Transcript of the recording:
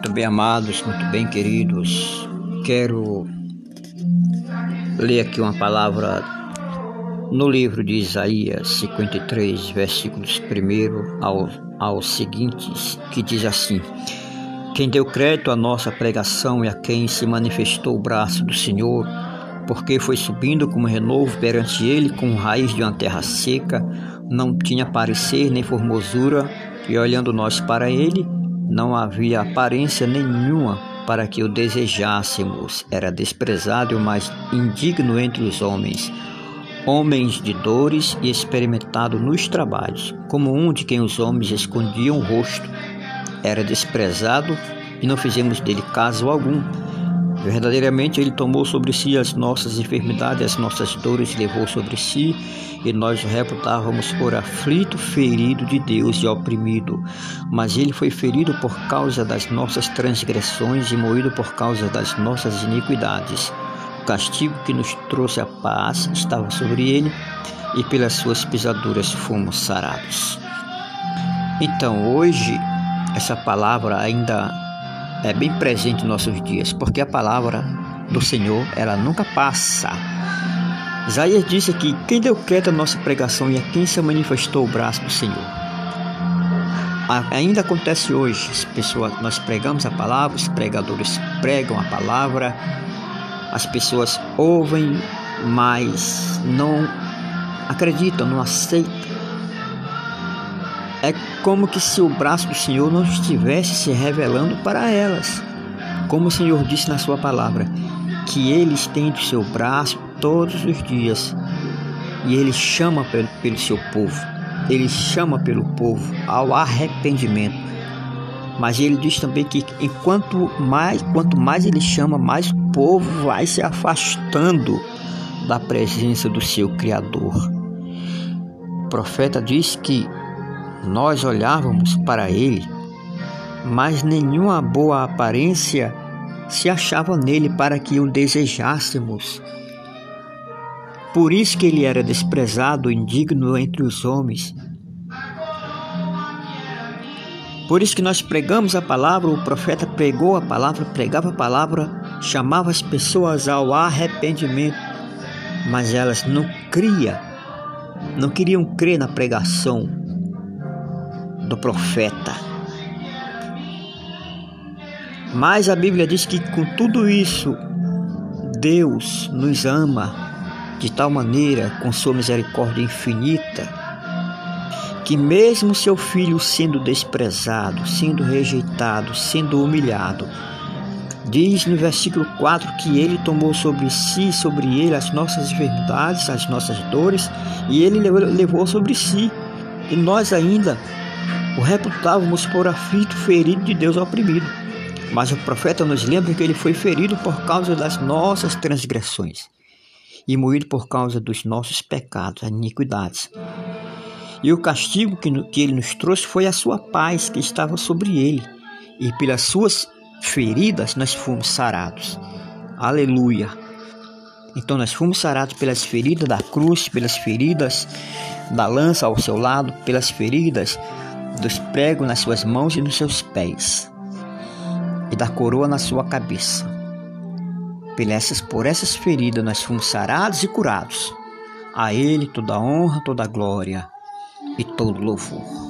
Muito bem, amados, muito bem, queridos. Quero ler aqui uma palavra no livro de Isaías 53, versículos 1 ao, ao seguintes, que diz assim: Quem deu crédito à nossa pregação e a quem se manifestou o braço do Senhor, porque foi subindo como renovo perante ele, com raiz de uma terra seca, não tinha parecer nem formosura, e olhando nós para ele, não havia aparência nenhuma para que o desejássemos. Era desprezado mais indigno entre os homens, homens de dores e experimentado nos trabalhos, como um de quem os homens escondiam o rosto. Era desprezado e não fizemos dele caso algum. Verdadeiramente ele tomou sobre si as nossas enfermidades, as nossas dores levou sobre si, e nós o reputávamos por aflito, ferido de Deus e oprimido. Mas ele foi ferido por causa das nossas transgressões e moído por causa das nossas iniquidades. O castigo que nos trouxe a paz estava sobre ele, e pelas suas pisaduras fomos sarados. Então, hoje, essa palavra ainda é bem presente em nossos dias, porque a palavra do Senhor, ela nunca passa. Isaías disse que quem deu crédito à nossa pregação e a quem se manifestou o braço do Senhor. Ainda acontece hoje, as pessoas, nós pregamos a palavra, os pregadores pregam a palavra, as pessoas ouvem, mas não acreditam, não aceitam. É como que se o braço do Senhor não estivesse se revelando para elas. Como o Senhor disse na sua palavra, que ele estende o seu braço todos os dias e ele chama pelo, seu povo. Ele chama pelo povo ao arrependimento. Mas ele diz também que enquanto mais, quanto mais ele chama, mais o povo vai se afastando da presença do seu Criador. O profeta diz que nós olhávamos para ele, mas nenhuma boa aparência se achava nele para que o desejássemos. Por isso que ele era desprezado, indigno entre os homens. Por isso que nós pregamos a palavra, o profeta pregou a palavra, pregava a palavra, chamava as pessoas ao arrependimento, mas elas não criam, não queriam crer na pregação, do profeta. Mas a Bíblia diz que com tudo isso, Deus nos ama de tal maneira, com sua misericórdia infinita, que mesmo seu filho sendo desprezado, sendo rejeitado, sendo humilhado, diz no versículo 4 que ele tomou sobre si, sobre ele, as nossas enfermidades, as nossas dores, e ele levou sobre si. E nós ainda o reputávamos por aflito, ferido de Deus oprimido. Mas o profeta nos lembra que ele foi ferido por causa das nossas transgressões e moído por causa dos nossos pecados, iniquidades. E o castigo que, que ele nos trouxe foi a sua paz que estava sobre ele, e pelas suas feridas nós fomos sarados. Aleluia! Então nós fomos sarados pelas feridas da cruz, pelas feridas da lança ao seu lado, pelas feridas dos pregos nas suas mãos e nos seus pés, e da coroa na sua cabeça. Por essas, por essas feridas nós fomos sarados e curados. A Ele toda honra, toda glória e todo louvor.